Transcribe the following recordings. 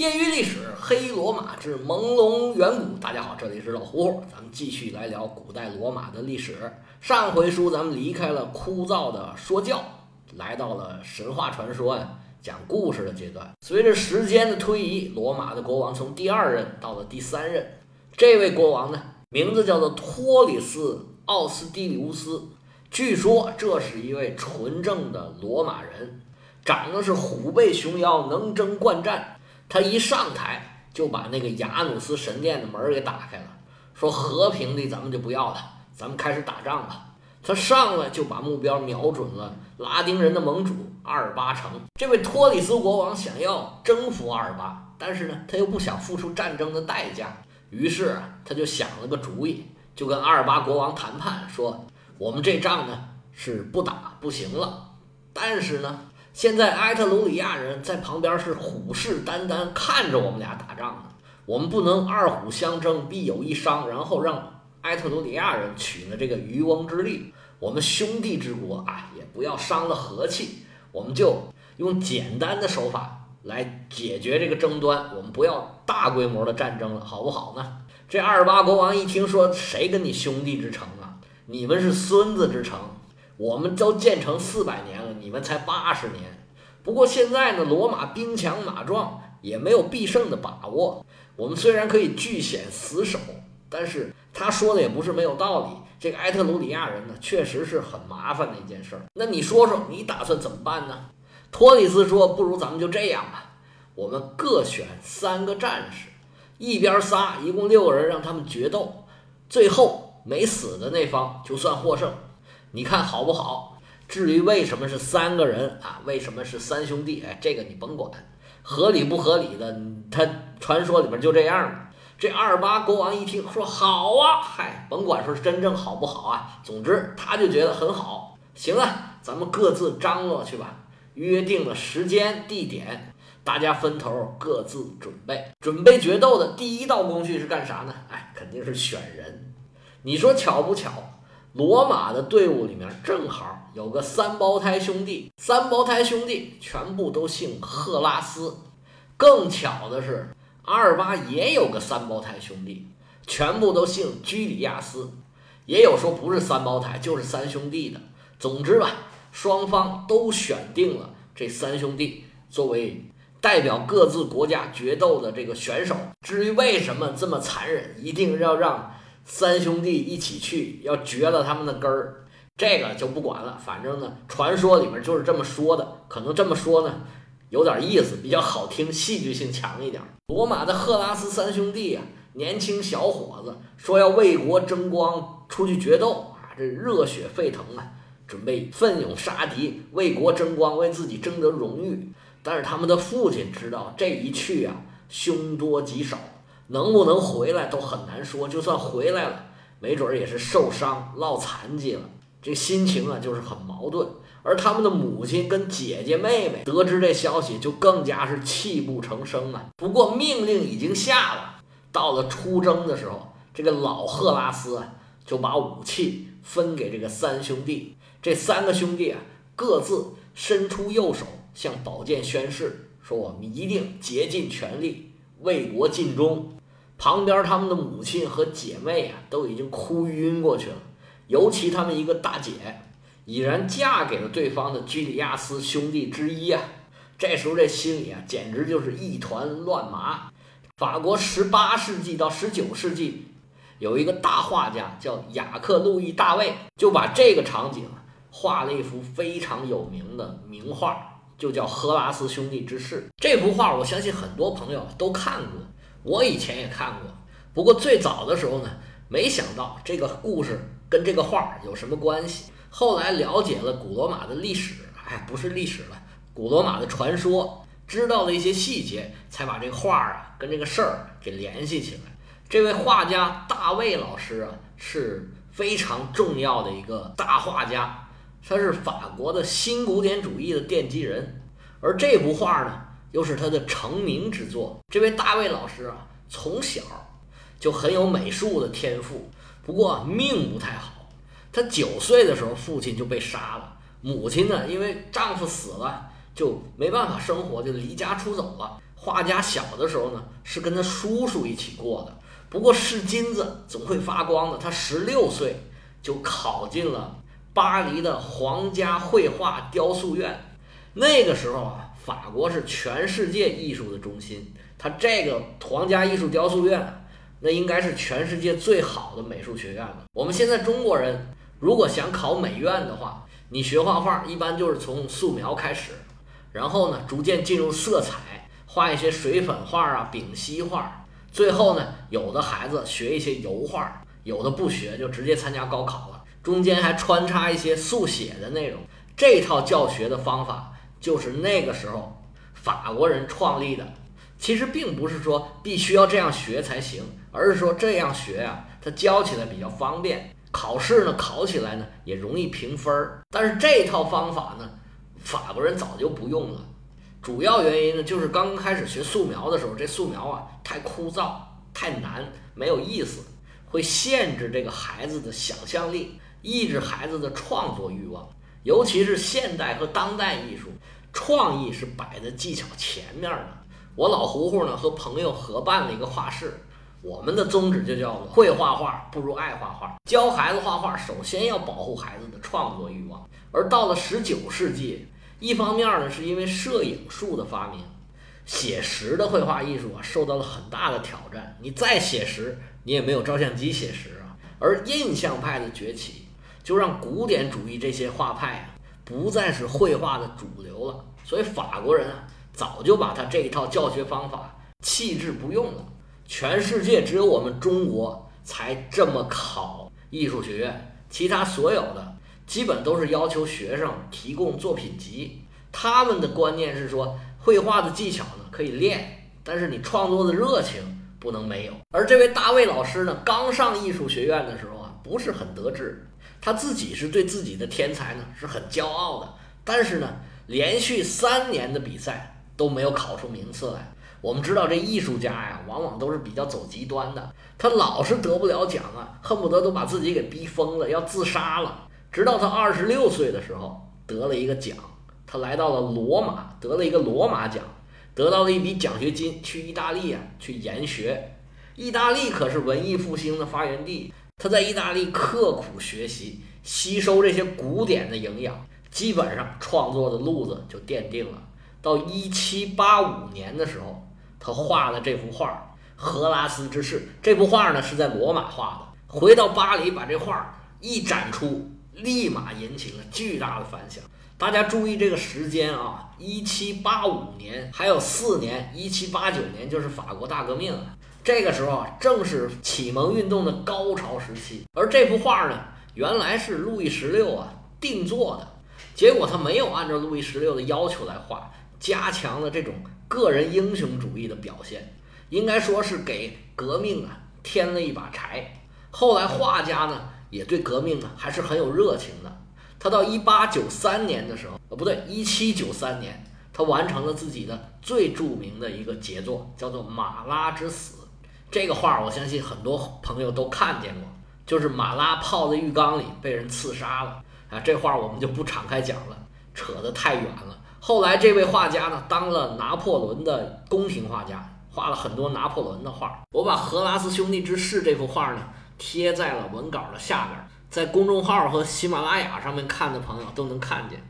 业余历史：黑罗马之朦胧远古。大家好，这里是老胡，咱们继续来聊古代罗马的历史。上回书咱们离开了枯燥的说教，来到了神话传说呀、讲故事的阶段。随着时间的推移，罗马的国王从第二任到了第三任。这位国王呢，名字叫做托里斯·奥斯蒂里乌斯。据说这是一位纯正的罗马人，长得是虎背熊腰，能征惯战。他一上台就把那个雅努斯神殿的门给打开了，说和平的咱们就不要了，咱们开始打仗吧。他上来就把目标瞄准了拉丁人的盟主阿尔巴城。这位托里斯国王想要征服阿尔巴，但是呢，他又不想付出战争的代价，于是啊他就想了个主意，就跟阿尔巴国王谈判，说我们这仗呢是不打不行了，但是呢。现在埃特鲁里亚人在旁边是虎视眈眈看着我们俩打仗呢，我们不能二虎相争必有一伤，然后让埃特鲁里亚人取了这个渔翁之利。我们兄弟之国啊，也不要伤了和气，我们就用简单的手法来解决这个争端，我们不要大规模的战争了，好不好呢？这二十八国王一听说，谁跟你兄弟之城啊？你们是孙子之城。我们都建成四百年了，你们才八十年。不过现在呢，罗马兵强马壮，也没有必胜的把握。我们虽然可以据险死守，但是他说的也不是没有道理。这个埃特鲁里亚人呢，确实是很麻烦的一件事儿。那你说说，你打算怎么办呢？托里斯说：“不如咱们就这样吧，我们各选三个战士，一边仨，一共六个人，让他们决斗，最后没死的那方就算获胜。”你看好不好？至于为什么是三个人啊，为什么是三兄弟？哎，这个你甭管，合理不合理的，他传说里边就这样了。这二八国王一听说好啊，嗨，甭管说是真正好不好啊，总之他就觉得很好。行啊，咱们各自张罗去吧。约定了时间地点，大家分头各自准备。准备决斗的第一道工序是干啥呢？哎，肯定是选人。你说巧不巧？罗马的队伍里面正好有个三胞胎兄弟，三胞胎兄弟全部都姓赫拉斯。更巧的是，阿尔巴也有个三胞胎兄弟，全部都姓居里亚斯。也有说不是三胞胎，就是三兄弟的。总之吧，双方都选定了这三兄弟作为代表各自国家决斗的这个选手。至于为什么这么残忍，一定要让。三兄弟一起去，要绝了他们的根儿，这个就不管了。反正呢，传说里面就是这么说的，可能这么说呢，有点意思，比较好听，戏剧性强一点。罗马的赫拉斯三兄弟啊，年轻小伙子说要为国争光，出去决斗啊，这热血沸腾啊，准备奋勇杀敌，为国争光，为自己争得荣誉。但是他们的父亲知道这一去啊，凶多吉少。能不能回来都很难说，就算回来了，没准儿也是受伤落残疾了。这心情啊，就是很矛盾。而他们的母亲跟姐姐妹妹得知这消息，就更加是泣不成声了。不过命令已经下了，到了出征的时候，这个老赫拉斯啊，就把武器分给这个三兄弟。这三个兄弟啊，各自伸出右手，向宝剑宣誓，说我们一定竭尽全力为国尽忠。旁边他们的母亲和姐妹啊，都已经哭晕过去了。尤其他们一个大姐，已然嫁给了对方的居里亚斯兄弟之一啊。这时候这心里啊，简直就是一团乱麻。法国十八世纪到十九世纪，有一个大画家叫雅克·路易·大卫，就把这个场景画了一幅非常有名的名画，就叫《荷拉斯兄弟之事》。这幅画，我相信很多朋友都看过。我以前也看过，不过最早的时候呢，没想到这个故事跟这个画有什么关系。后来了解了古罗马的历史，哎，不是历史了，古罗马的传说，知道了一些细节，才把这个画啊跟这个事儿给联系起来。这位画家大卫老师啊，是非常重要的一个大画家，他是法国的新古典主义的奠基人，而这幅画呢。又是他的成名之作。这位大卫老师啊，从小就很有美术的天赋，不过命不太好。他九岁的时候，父亲就被杀了；母亲呢，因为丈夫死了，就没办法生活，就离家出走了。画家小的时候呢，是跟他叔叔一起过的。不过是金子总会发光的，他十六岁就考进了巴黎的皇家绘画雕塑院。那个时候啊，法国是全世界艺术的中心，它这个皇家艺术雕塑院，那应该是全世界最好的美术学院了。我们现在中国人如果想考美院的话，你学画画一般就是从素描开始，然后呢，逐渐进入色彩，画一些水粉画啊、丙烯画，最后呢，有的孩子学一些油画，有的不学就直接参加高考了，中间还穿插一些速写的内容。这套教学的方法就是那个时候法国人创立的。其实并不是说必须要这样学才行，而是说这样学呀，它教起来比较方便。考试呢，考起来呢也容易评分儿，但是这套方法呢，法国人早就不用了。主要原因呢，就是刚开始学素描的时候，这素描啊太枯燥、太难，没有意思，会限制这个孩子的想象力，抑制孩子的创作欲望。尤其是现代和当代艺术，创意是摆在技巧前面的。我老胡胡呢和朋友合办了一个画室。我们的宗旨就叫做会画画不如爱画画。教孩子画画，首先要保护孩子的创作欲望。而到了十九世纪，一方面呢，是因为摄影术的发明，写实的绘画艺术啊受到了很大的挑战。你再写实，你也没有照相机写实啊。而印象派的崛起，就让古典主义这些画派啊不再是绘画的主流了。所以法国人啊早就把他这一套教学方法弃之不用了。全世界只有我们中国才这么考艺术学院，其他所有的基本都是要求学生提供作品集。他们的观念是说，绘画的技巧呢可以练，但是你创作的热情不能没有。而这位大卫老师呢，刚上艺术学院的时候啊，不是很得志，他自己是对自己的天才呢是很骄傲的，但是呢，连续三年的比赛都没有考出名次来。我们知道这艺术家呀，往往都是比较走极端的。他老是得不了奖啊，恨不得都把自己给逼疯了，要自杀了。直到他二十六岁的时候得了一个奖，他来到了罗马，得了一个罗马奖，得到了一笔奖学金，去意大利啊去研学。意大利可是文艺复兴的发源地，他在意大利刻苦学习，吸收这些古典的营养，基本上创作的路子就奠定了。到一七八五年的时候。他画了这幅画《荷拉斯之誓》，这幅画呢是在罗马画的。回到巴黎，把这画一展出，立马引起了巨大的反响。大家注意这个时间啊，一七八五年还有四年，一七八九年就是法国大革命了。这个时候啊，正是启蒙运动的高潮时期。而这幅画呢，原来是路易十六啊定做的，结果他没有按照路易十六的要求来画，加强了这种。个人英雄主义的表现，应该说是给革命啊添了一把柴。后来画家呢也对革命呢还是很有热情的。他到一八九三年的时候，呃不对，一七九三年，他完成了自己的最著名的一个杰作，叫做《马拉之死》。这个画我相信很多朋友都看见过，就是马拉泡在浴缸里被人刺杀了啊。这画我们就不敞开讲了，扯得太远了。后来，这位画家呢，当了拿破仑的宫廷画家，画了很多拿破仑的画。我把《荷拉斯兄弟之誓》这幅画呢，贴在了文稿的下边，在公众号和喜马拉雅上面看的朋友都能看见。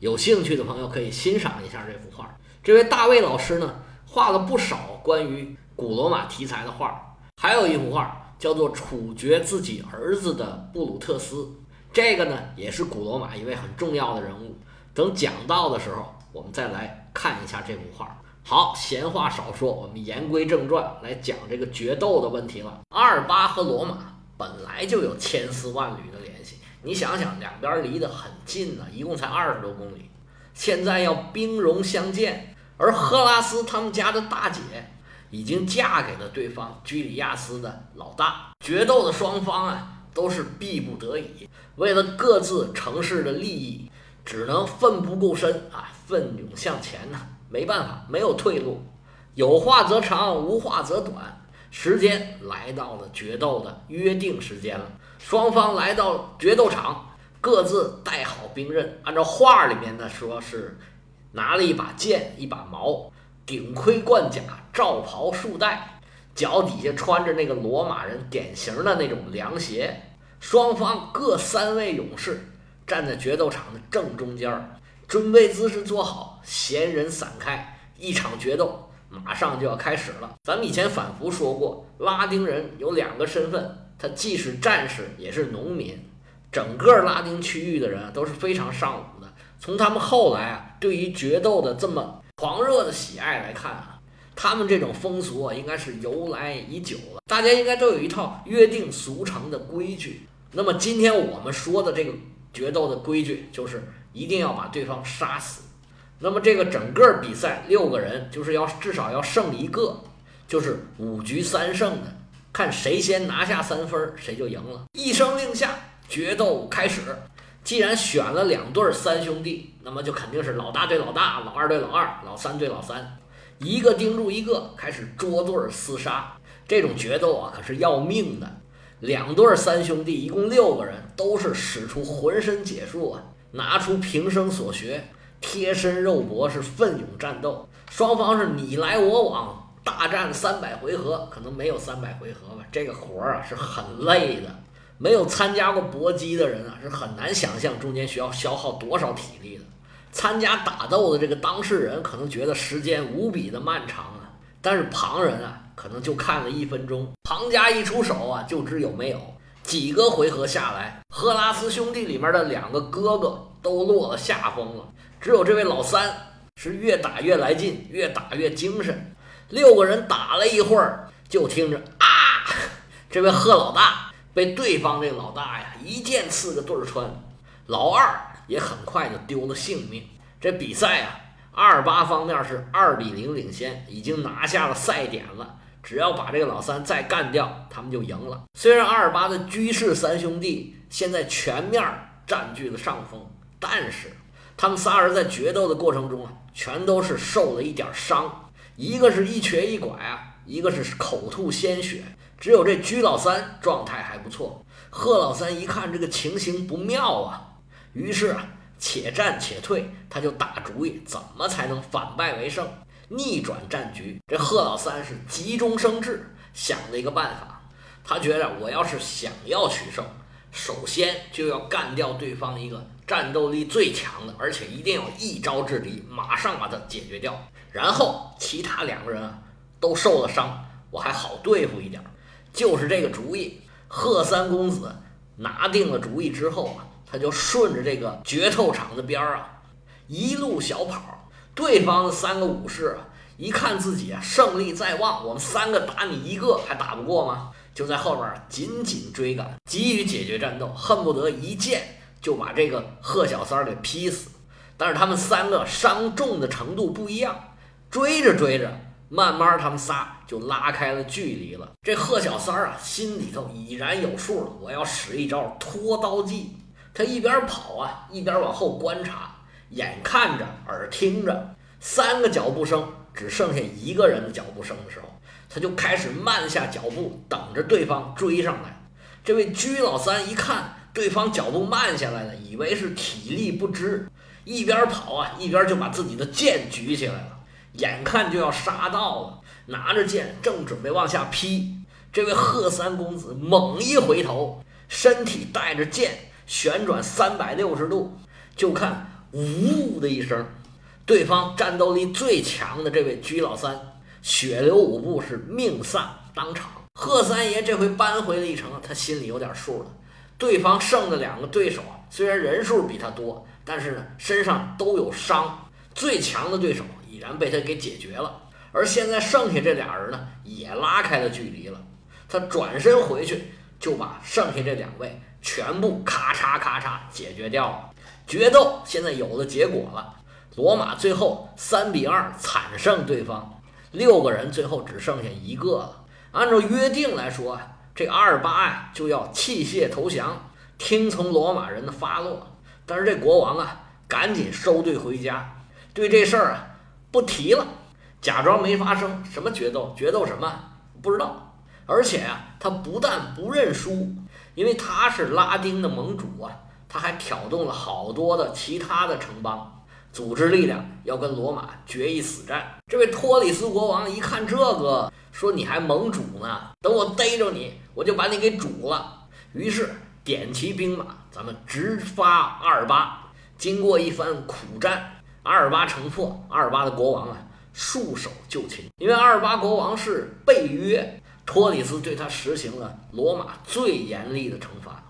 有兴趣的朋友可以欣赏一下这幅画。这位大卫老师呢，画了不少关于古罗马题材的画，还有一幅画叫做处决自己儿子的布鲁特斯，这个呢，也是古罗马一位很重要的人物。等讲到的时候。我们再来看一下这幅画。好，闲话少说，我们言归正传，来讲这个决斗的问题了。阿尔巴和罗马本来就有千丝万缕的联系，你想想，两边离得很近呢，一共才二十多公里，现在要兵戎相见，而赫拉斯他们家的大姐已经嫁给了对方居里亚斯的老大，决斗的双方啊都是逼不得已，为了各自城市的利益，只能奋不顾身啊。奋勇向前呐，没办法，没有退路。有话则长，无话则短。时间来到了决斗的约定时间了，双方来到决斗场，各自带好兵刃。按照画里面的说，是拿了一把剑，一把矛。顶盔贯甲，罩袍束带，脚底下穿着那个罗马人典型的那种凉鞋。双方各三位勇士站在决斗场的正中间，准备姿势做好，闲人散开，一场决斗马上就要开始了。咱们以前反复说过，拉丁人有两个身份，他既是战士，也是农民。整个拉丁区域的人都是非常尚武的。从他们后来啊，对于决斗的这么狂热的喜爱来看啊，他们这种风俗啊，应该是由来已久了。大家应该都有一套约定俗成的规矩。那么今天我们说的这个决斗的规矩，就是一定要把对方杀死。那么这个整个比赛六个人，就是要至少要胜一个，就是五局三胜的，看谁先拿下三分，谁就赢了。一声令下。决斗开始，既然选了两对三兄弟，那么就肯定是老大对老大，老二对老二，老三对老三，一个盯住一个，开始捉对厮杀。这种决斗啊，可是要命的。两对三兄弟，一共六个人，都是使出浑身解数啊，拿出平生所学，贴身肉搏，是奋勇战斗。双方是你来我往，大战三百回合，可能没有三百回合吧。这个活儿啊，是很累的。没有参加过搏击的人啊，是很难想象中间需要消耗多少体力的。参加打斗的这个当事人可能觉得时间无比的漫长啊，但是旁人啊，可能就看了一分钟。庞家一出手啊，就知有没有。几个回合下来，赫拉斯兄弟里面的两个哥哥都落了下风了，只有这位老三是越打越来劲，越打越精神。六个人打了一会儿，就听着啊，这位贺老大。被对方这个老大呀一剑刺个对穿，老二也很快就丢了性命。这比赛啊，二八方面是二比零领先，已经拿下了赛点了。只要把这个老三再干掉，他们就赢了。虽然二八的居士三兄弟现在全面占据了上风，但是他们仨人在决斗的过程中啊，全都是受了一点伤，一个是一瘸一拐啊，一个是口吐鲜血。只有这居老三状态还不错，贺老三一看这个情形不妙啊，于是啊，且战且退，他就打主意怎么才能反败为胜，逆转战局。这贺老三是急中生智，想了一个办法，他觉得我要是想要取胜，首先就要干掉对方一个战斗力最强的，而且一定要一招制敌，马上把他解决掉，然后其他两个人啊都受了伤，我还好对付一点。就是这个主意，贺三公子拿定了主意之后啊，他就顺着这个决斗场的边儿啊，一路小跑。对方的三个武士啊，一看自己啊胜利在望，我们三个打你一个还打不过吗？就在后边紧紧追赶，急于解决战斗，恨不得一剑就把这个贺小三儿给劈死。但是他们三个伤重的程度不一样，追着追着。慢慢，他们仨就拉开了距离了。这贺小三儿啊，心里头已然有数了。我要使一招拖刀计。他一边跑啊，一边往后观察，眼看着，耳听着，三个脚步声，只剩下一个人的脚步声的时候，他就开始慢下脚步，等着对方追上来。这位居老三一看对方脚步慢下来了，以为是体力不支，一边跑啊，一边就把自己的剑举起来了。眼看就要杀到了，拿着剑正准备往下劈，这位贺三公子猛一回头，身体带着剑旋转三百六十度，就看呜的一声，对方战斗力最强的这位居老三血流五步，是命丧当场。贺三爷这回扳回了一城，他心里有点数了。对方剩的两个对手啊虽然人数比他多，但是呢身上都有伤，最强的对手。已然被他给解决了，而现在剩下这俩人呢，也拉开了距离了。他转身回去，就把剩下这两位全部咔嚓咔嚓解决掉了。决斗现在有了结果了，罗马最后三比二惨胜对方，六个人最后只剩下一个了。按照约定来说，这阿尔巴呀就要弃械投降，听从罗马人的发落。但是这国王啊，赶紧收队回家，对这事儿啊。不提了，假装没发生。什么决斗？决斗什么？不知道。而且啊，他不但不认输，因为他是拉丁的盟主啊，他还挑动了好多的其他的城邦，组织力量要跟罗马决一死战。这位托里斯国王一看这个，说：“你还盟主呢？等我逮着你，我就把你给煮了。”于是点齐兵马，咱们直发阿尔巴。经过一番苦战，阿尔巴城破，阿尔巴的国王啊束手就擒。因为阿尔巴国王是背约，托里斯对他实行了罗马最严厉的惩罚：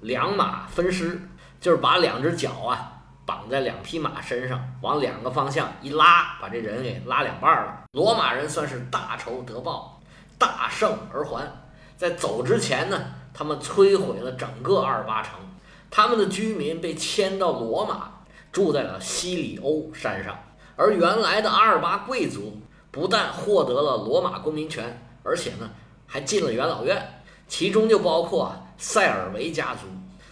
两马分尸，就是把两只脚啊绑在两匹马身上，往两个方向一拉，把这人给拉两半了。罗马人算是大仇得报，大胜而还。在走之前呢，他们摧毁了整个阿尔巴城。他们的居民被迁到罗马，住在了西里欧山上。而原来的阿尔巴贵族不但获得了罗马公民权，而且呢还进了元老院，其中就包括塞尔维家族。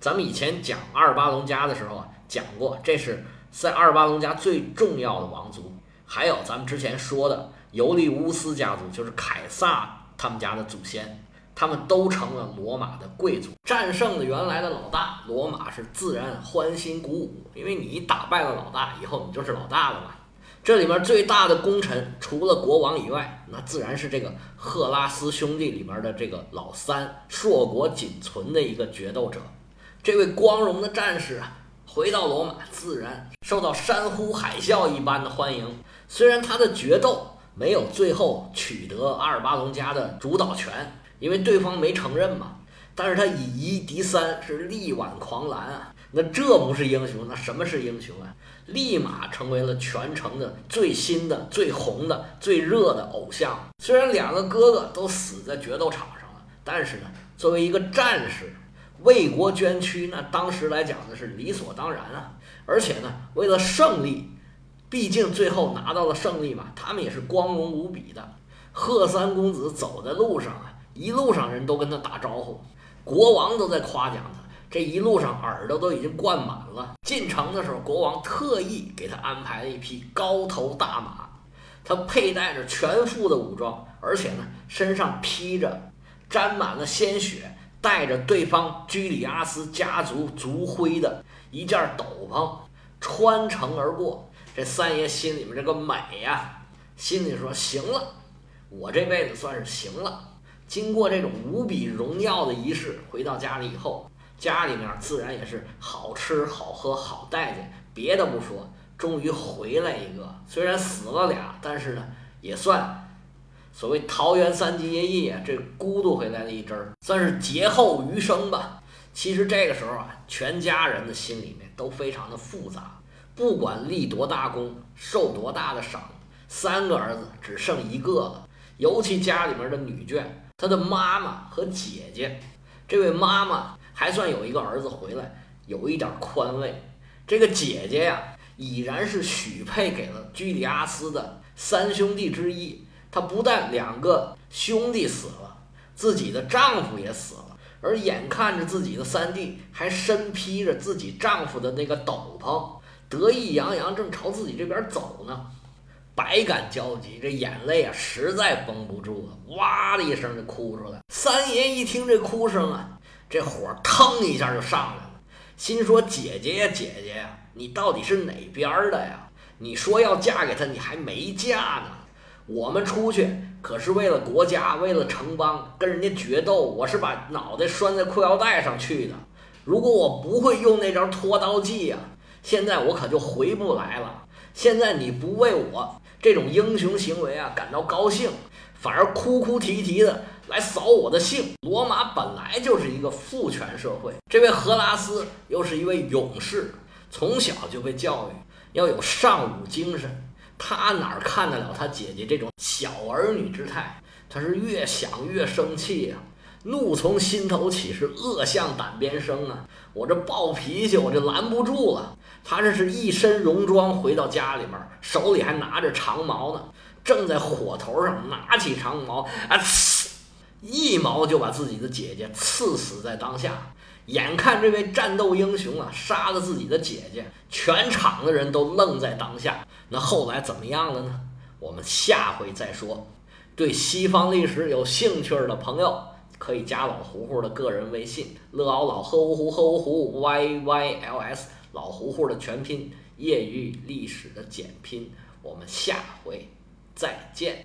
咱们以前讲阿尔巴隆家的时候啊，讲过，这是在阿尔巴隆家最重要的王族。还有咱们之前说的尤利乌斯家族，就是凯撒他们家的祖先。他们都成了罗马的贵族，战胜了原来的老大，罗马是自然欢欣鼓舞，因为你打败了老大以后，你就是老大了嘛。这里面最大的功臣，除了国王以外，那自然是这个赫拉斯兄弟里面的这个老三，硕果仅存的一个决斗者。这位光荣的战士啊，回到罗马，自然受到山呼海啸一般的欢迎。虽然他的决斗没有最后取得阿尔巴隆家的主导权。因为对方没承认嘛，但是他以一敌三，是力挽狂澜啊！那这不是英雄，那什么是英雄啊？立马成为了全城的最新的、最红的、最热的偶像。虽然两个哥哥都死在决斗场上了，但是呢，作为一个战士，为国捐躯，那当时来讲呢是理所当然啊！而且呢，为了胜利，毕竟最后拿到了胜利嘛，他们也是光荣无比的。贺三公子走在路上啊。一路上人都跟他打招呼，国王都在夸奖他。这一路上耳朵都已经灌满了。进城的时候，国王特意给他安排了一匹高头大马，他佩戴着全副的武装，而且呢身上披着沾满了鲜血、带着对方居里阿斯家族族徽的一件斗篷，穿城而过。这三爷心里面这个美呀，心里说：行了，我这辈子算是行了。经过这种无比荣耀的仪式，回到家里以后，家里面自然也是好吃好喝好待见。别的不说，终于回来一个，虽然死了俩，但是呢，也算所谓桃园三结义，这孤独回来了一针儿，算是劫后余生吧。其实这个时候啊，全家人的心里面都非常的复杂，不管立多大功，受多大的赏，三个儿子只剩一个了，尤其家里面的女眷。他的妈妈和姐姐，这位妈妈还算有一个儿子回来，有一点宽慰。这个姐姐呀，已然是许配给了居里阿斯的三兄弟之一。她不但两个兄弟死了，自己的丈夫也死了，而眼看着自己的三弟还身披着自己丈夫的那个斗篷，得意洋洋，正朝自己这边走呢。百感交集，这眼泪啊实在绷不住了，哇的一声就哭出来。三爷一听这哭声啊，这火腾一下就上来了，心说：“姐姐呀，姐姐呀，你到底是哪边的呀？你说要嫁给他，你还没嫁呢。我们出去可是为了国家，为了城邦，跟人家决斗，我是把脑袋拴在裤腰带上去的。如果我不会用那招拖刀计呀，现在我可就回不来了。现在你不为我。”这种英雄行为啊，感到高兴，反而哭哭啼啼的来扫我的兴。罗马本来就是一个父权社会，这位荷拉斯又是一位勇士，从小就被教育要有尚武精神。他哪看得了他姐姐这种小儿女之态？他是越想越生气呀，怒从心头起，是恶向胆边生啊！我这暴脾气，我这拦不住了。他这是一身戎装回到家里面，手里还拿着长矛呢，正在火头上拿起长矛，啊，呲，一矛就把自己的姐姐刺死在当下。眼看这位战斗英雄啊杀了自己的姐姐，全场的人都愣在当下。那后来怎么样了呢？我们下回再说。对西方历史有兴趣的朋友，可以加老胡胡的个人微信：乐奥老呵呜呼呵呜呼 y y l s。老胡胡的全拼，业余历史的简拼。我们下回再见。